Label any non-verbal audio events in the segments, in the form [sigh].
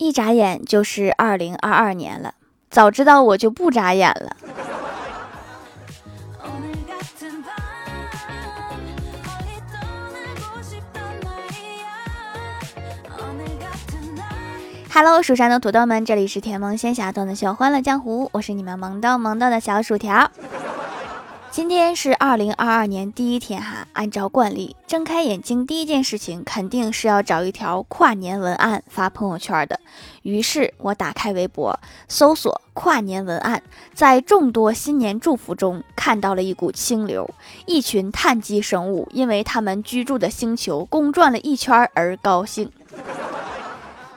一眨眼就是二零二二年了，早知道我就不眨眼了。Hello，蜀山的土豆们，这里是甜萌仙侠段的秀欢乐江湖，我是你们萌豆萌豆的小薯条。今天是二零二二年第一天哈，按照惯例，睁开眼睛第一件事情肯定是要找一条跨年文案发朋友圈的。于是我打开微博，搜索跨年文案，在众多新年祝福中看到了一股清流，一群碳基生物因为他们居住的星球公转了一圈而高兴。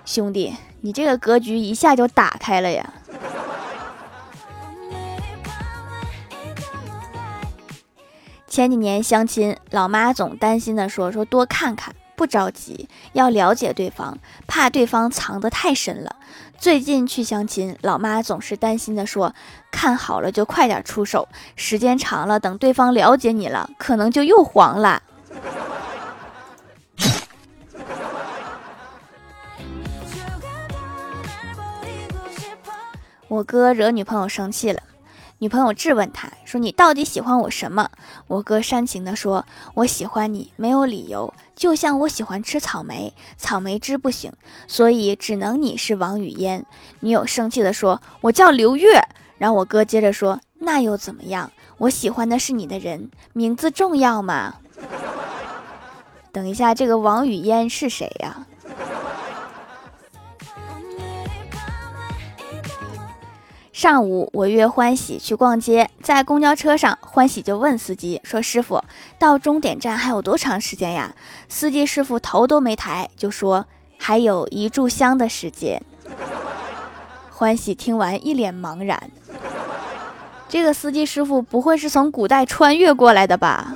兄弟。你这个格局一下就打开了呀！前几年相亲，老妈总担心的说：“说多看看，不着急，要了解对方，怕对方藏得太深了。”最近去相亲，老妈总是担心的说：“看好了就快点出手，时间长了，等对方了解你了，可能就又黄了。[laughs] ”我哥惹女朋友生气了，女朋友质问他说：“你到底喜欢我什么？”我哥煽情的说：“我喜欢你没有理由，就像我喜欢吃草莓，草莓汁不行，所以只能你是王语嫣。”女友生气的说：“我叫刘月。”然后我哥接着说：“那又怎么样？我喜欢的是你的人，名字重要吗？” [laughs] 等一下，这个王语嫣是谁呀？上午，我约欢喜去逛街，在公交车上，欢喜就问司机说：“师傅，到终点站还有多长时间呀？”司机师傅头都没抬，就说：“还有一炷香的时间。[laughs] ”欢喜听完一脸茫然，这个司机师傅不会是从古代穿越过来的吧？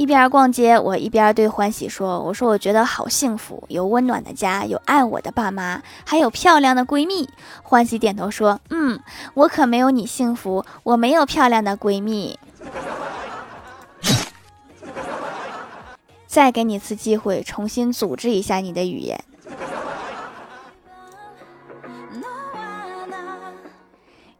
一边逛街，我一边对欢喜说：“我说我觉得好幸福，有温暖的家，有爱我的爸妈，还有漂亮的闺蜜。”欢喜点头说：“嗯，我可没有你幸福，我没有漂亮的闺蜜。[laughs] ”再给你次机会，重新组织一下你的语言。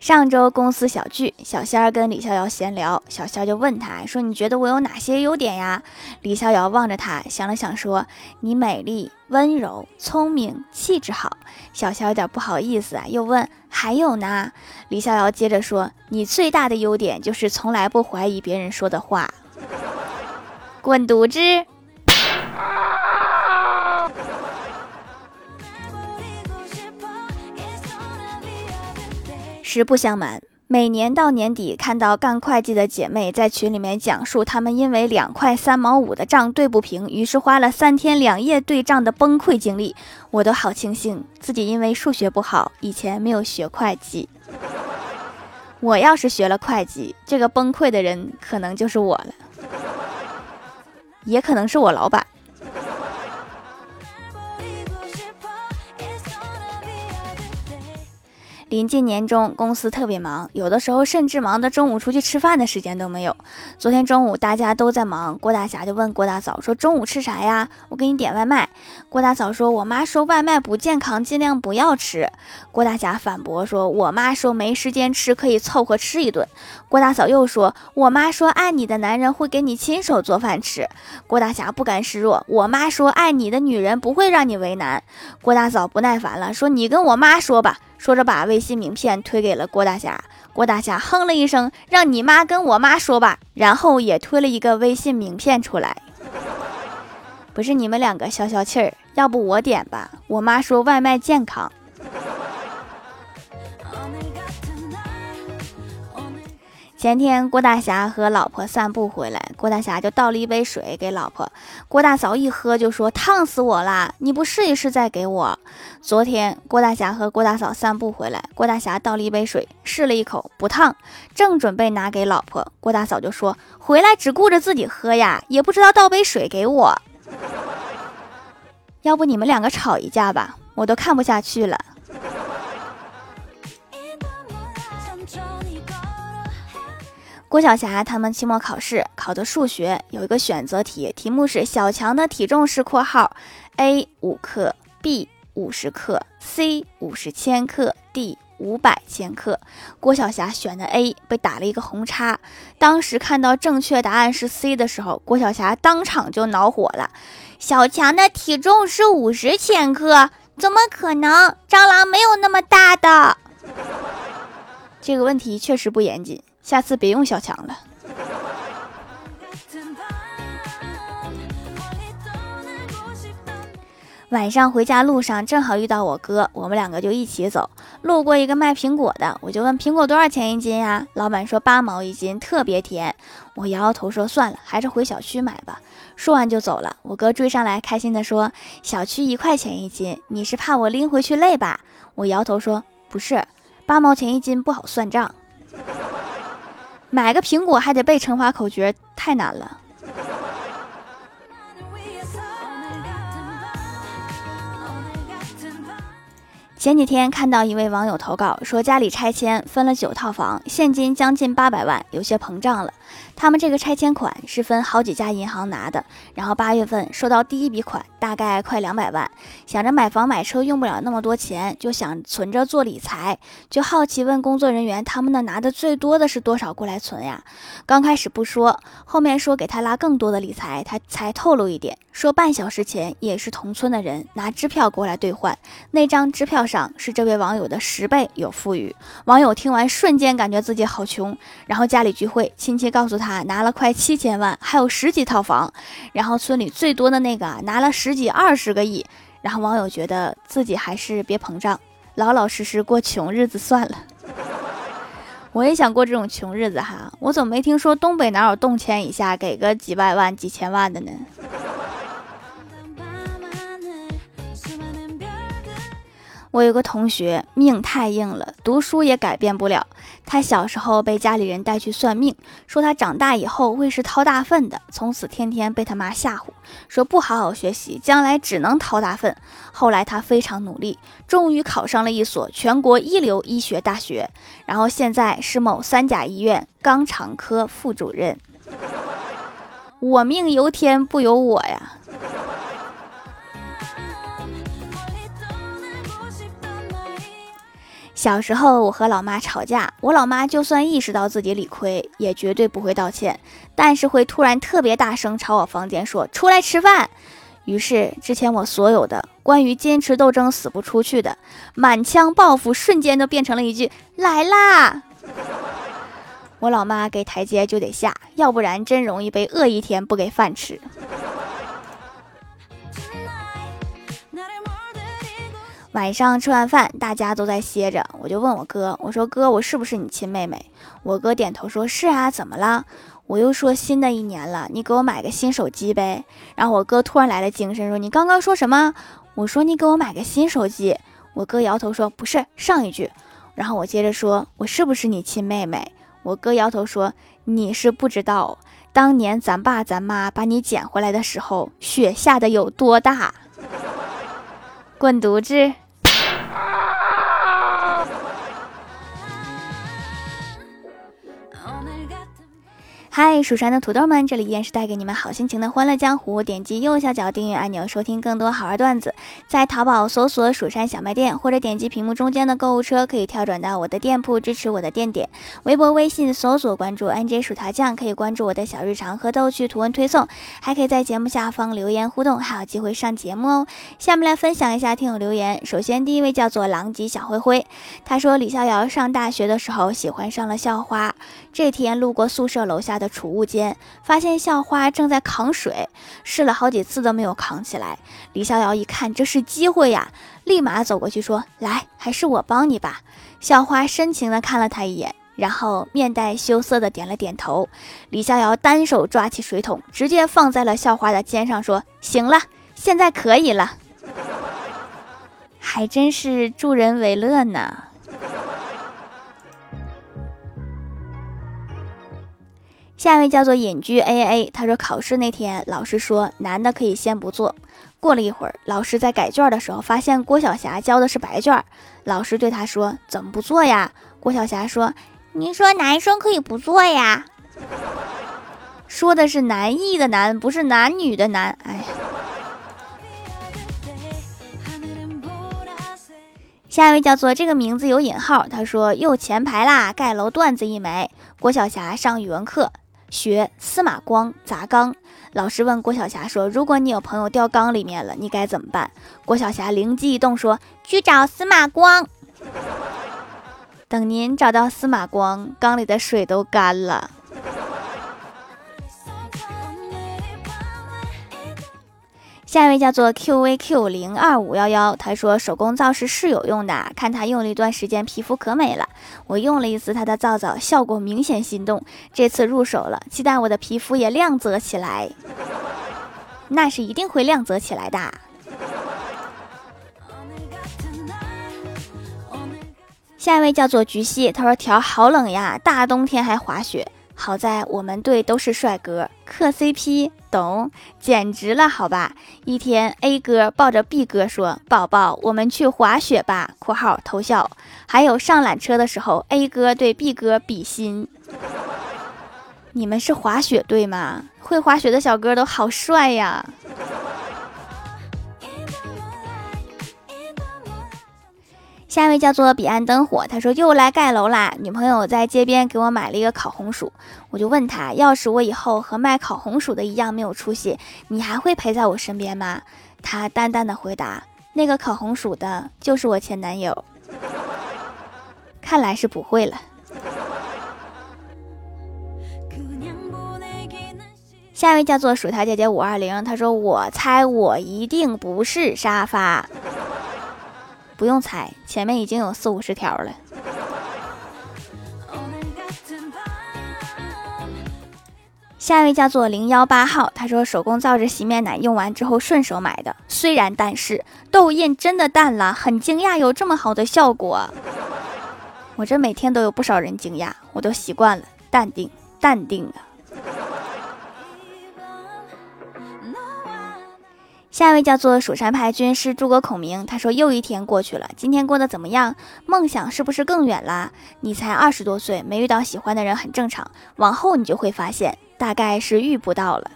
上周公司小聚，小仙儿跟李逍遥闲聊，小仙儿就问他说：“你觉得我有哪些优点呀？”李逍遥望着他，想了想说：“你美丽、温柔、聪明、气质好。”小仙儿有点不好意思啊，又问：“还有呢？”李逍遥接着说：“你最大的优点就是从来不怀疑别人说的话。”滚犊子！实不相瞒，每年到年底，看到干会计的姐妹在群里面讲述她们因为两块三毛五的账对不平，于是花了三天两夜对账的崩溃经历，我都好庆幸自己因为数学不好，以前没有学会计。我要是学了会计，这个崩溃的人可能就是我了，也可能是我老板。临近年终，公司特别忙，有的时候甚至忙得中午出去吃饭的时间都没有。昨天中午大家都在忙，郭大侠就问郭大嫂说：“中午吃啥呀？我给你点外卖。”郭大嫂说：“我妈说外卖不健康，尽量不要吃。”郭大侠反驳说：“我妈说没时间吃，可以凑合吃一顿。”郭大嫂又说：“我妈说爱你的男人会给你亲手做饭吃。”郭大侠不甘示弱：“我妈说爱你的女人不会让你为难。”郭大嫂不耐烦了，说：“你跟我妈说吧。”说着，把微信名片推给了郭大侠。郭大侠哼了一声：“让你妈跟我妈说吧。”然后也推了一个微信名片出来。不是你们两个消消气儿，要不我点吧？我妈说外卖健康。前天郭大侠和老婆散步回来，郭大侠就倒了一杯水给老婆。郭大嫂一喝就说：“烫死我啦！你不试一试再给我？”昨天郭大侠和郭大嫂散步回来，郭大侠倒了一杯水，试了一口不烫，正准备拿给老婆，郭大嫂就说：“回来只顾着自己喝呀，也不知道倒杯水给我。要不你们两个吵一架吧，我都看不下去了。”郭晓霞他们期末考试考的数学有一个选择题，题目是小强的体重是（括号 ）A 五克，B 五十克，C 五十千克，D 五百千克。郭晓霞选的 A，被打了一个红叉。当时看到正确答案是 C 的时候，郭晓霞当场就恼火了。小强的体重是五十千克，怎么可能？蟑螂没有那么大的。[laughs] 这个问题确实不严谨。下次别用小强了。晚上回家路上正好遇到我哥，我们两个就一起走。路过一个卖苹果的，我就问苹果多少钱一斤呀？老板说八毛一斤，特别甜。我摇摇头说算了，还是回小区买吧。说完就走了。我哥追上来，开心的说：“小区一块钱一斤，你是怕我拎回去累吧？”我摇头说：“不是，八毛钱一斤不好算账。”买个苹果还得背乘法口诀，太难了。前几天看到一位网友投稿说，家里拆迁分了九套房，现金将近八百万，有些膨胀了。他们这个拆迁款是分好几家银行拿的，然后八月份收到第一笔款，大概快两百万，想着买房买车用不了那么多钱，就想存着做理财，就好奇问工作人员，他们那拿的最多的是多少过来存呀？刚开始不说，后面说给他拉更多的理财，他才透露一点，说半小时前也是同村的人拿支票过来兑换，那张支票上是这位网友的十倍有富裕。网友听完瞬间感觉自己好穷，然后家里聚会，亲戚告诉他。拿了快七千万，还有十几套房，然后村里最多的那个拿了十几二十个亿，然后网友觉得自己还是别膨胀，老老实实过穷日子算了。[laughs] 我也想过这种穷日子哈，我怎么没听说东北哪有动迁一下给个几百万几千万的呢？我有个同学命太硬了，读书也改变不了。他小时候被家里人带去算命，说他长大以后会是掏大粪的，从此天天被他妈吓唬，说不好好学习，将来只能掏大粪。后来他非常努力，终于考上了一所全国一流医学大学，然后现在是某三甲医院肛肠科副主任。我命由天不由我呀。小时候，我和老妈吵架，我老妈就算意识到自己理亏，也绝对不会道歉，但是会突然特别大声朝我房间说：“出来吃饭。”于是，之前我所有的关于坚持斗争死不出去的满腔抱负，瞬间都变成了一句“来啦”。我老妈给台阶就得下，要不然真容易被饿一天不给饭吃。晚上吃完饭，大家都在歇着，我就问我哥：“我说哥，我是不是你亲妹妹？”我哥点头说：“是啊，怎么了？”我又说：“新的一年了，你给我买个新手机呗。”然后我哥突然来了精神，说：“你刚刚说什么？”我说：“你给我买个新手机。”我哥摇头说：“不是，上一句。”然后我接着说：“我是不是你亲妹妹？”我哥摇头说：“你是不知道，当年咱爸咱妈把你捡回来的时候，雪下的有多大。[laughs] ”滚犊子！嗨，蜀山的土豆们，这里依然是带给你们好心情的欢乐江湖。点击右下角订阅按钮，收听更多好玩段子。在淘宝搜索“蜀山小卖店”，或者点击屏幕中间的购物车，可以跳转到我的店铺，支持我的店点。微博、微信搜索关注 “nj 薯条酱”，可以关注我的小日常和逗趣图文推送，还可以在节目下方留言互动，还有机会上节目哦。下面来分享一下听友留言。首先，第一位叫做狼藉小灰灰，他说李逍遥上大学的时候喜欢上了校花，这天路过宿舍楼下。的储物间，发现校花正在扛水，试了好几次都没有扛起来。李逍遥一看这是机会呀，立马走过去说：“来，还是我帮你吧。”校花深情地看了他一眼，然后面带羞涩地点了点头。李逍遥单手抓起水桶，直接放在了校花的肩上，说：“行了，现在可以了。”还真是助人为乐呢。下一位叫做隐居 A A，他说考试那天，老师说男的可以先不做。过了一会儿，老师在改卷的时候，发现郭晓霞交的是白卷，老师对他说：“怎么不做呀？”郭晓霞说：“您说男生可以不做呀？”说的是男艺的男，不是男女的男。哎。下一位叫做这个名字有引号，他说又前排啦，盖楼段子一枚。郭晓霞上语文课学司马光砸缸，老师问郭晓霞说：“如果你有朋友掉缸里面了，你该怎么办？”郭晓霞灵机一动说：“去找司马光。”等您找到司马光，缸里的水都干了。下一位叫做 QVQ 零二五幺幺，他说手工皂是是有用的，看他用了一段时间，皮肤可美了。我用了一次他的皂皂，效果明显心动，这次入手了，期待我的皮肤也亮泽起来。那是一定会亮泽起来的。下一位叫做菊溪，他说条好冷呀，大冬天还滑雪。好在我们队都是帅哥，磕 CP，懂，简直了，好吧。一天，A 哥抱着 B 哥说：“宝宝，我们去滑雪吧。”（括号偷笑）还有上缆车的时候，A 哥对 B 哥比心。你们是滑雪队吗？会滑雪的小哥都好帅呀。下一位叫做彼岸灯火，他说又来盖楼啦。女朋友在街边给我买了一个烤红薯，我就问他，要是我以后和卖烤红薯的一样没有出息，你还会陪在我身边吗？他淡淡的回答，那个烤红薯的就是我前男友。[laughs] 看来是不会了。下一位叫做薯条姐姐五二零，他说我猜我一定不是沙发。不用猜，前面已经有四五十条了。下一位叫做零幺八号，他说手工皂是洗面奶用完之后顺手买的，虽然但是痘印真的淡了，很惊讶有这么好的效果。我这每天都有不少人惊讶，我都习惯了，淡定淡定啊。下一位叫做蜀山派军师诸葛孔明，他说又一天过去了，今天过得怎么样？梦想是不是更远啦？你才二十多岁，没遇到喜欢的人很正常，往后你就会发现，大概是遇不到了。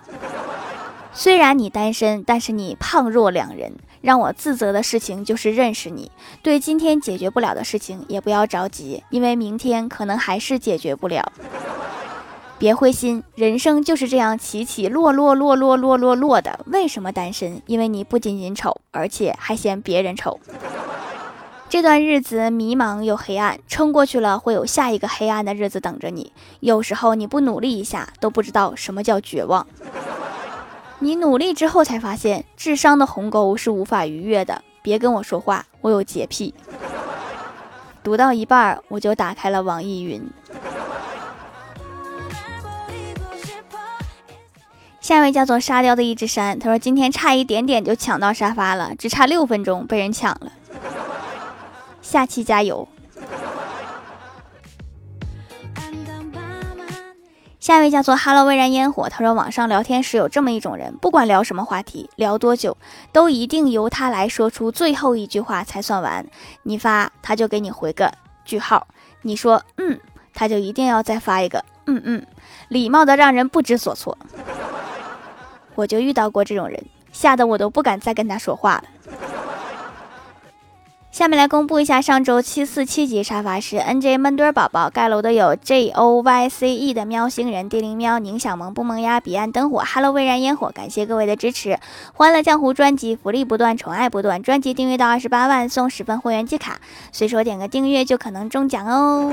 虽然你单身，但是你胖若两人。让我自责的事情就是认识你。对今天解决不了的事情，也不要着急，因为明天可能还是解决不了。别灰心，人生就是这样起起落落落落落落落的。为什么单身？因为你不仅仅丑，而且还嫌别人丑。[laughs] 这段日子迷茫又黑暗，撑过去了，会有下一个黑暗的日子等着你。有时候你不努力一下，都不知道什么叫绝望。你努力之后才发现，智商的鸿沟是无法逾越的。别跟我说话，我有洁癖。读到一半，我就打开了网易云。下一位叫做沙雕的一只山，他说今天差一点点就抢到沙发了，只差六分钟被人抢了。下期加油！下一位叫做 Hello 微燃烟火，他说网上聊天时有这么一种人，不管聊什么话题，聊多久，都一定由他来说出最后一句话才算完。你发他就给你回个句号，你说嗯，他就一定要再发一个嗯嗯，礼貌的让人不知所措。我就遇到过这种人，吓得我都不敢再跟他说话了。下面来公布一下上周七四七级沙发是 N J 闷墩宝宝盖楼的有 J O Y C E 的喵星人、地灵喵、宁小萌不萌呀、彼岸灯火、Hello 微燃烟火，感谢各位的支持！欢乐江湖专辑福利不断，宠爱不断，专辑订阅到二十八万送十份会员季卡，随手点个订阅就可能中奖哦。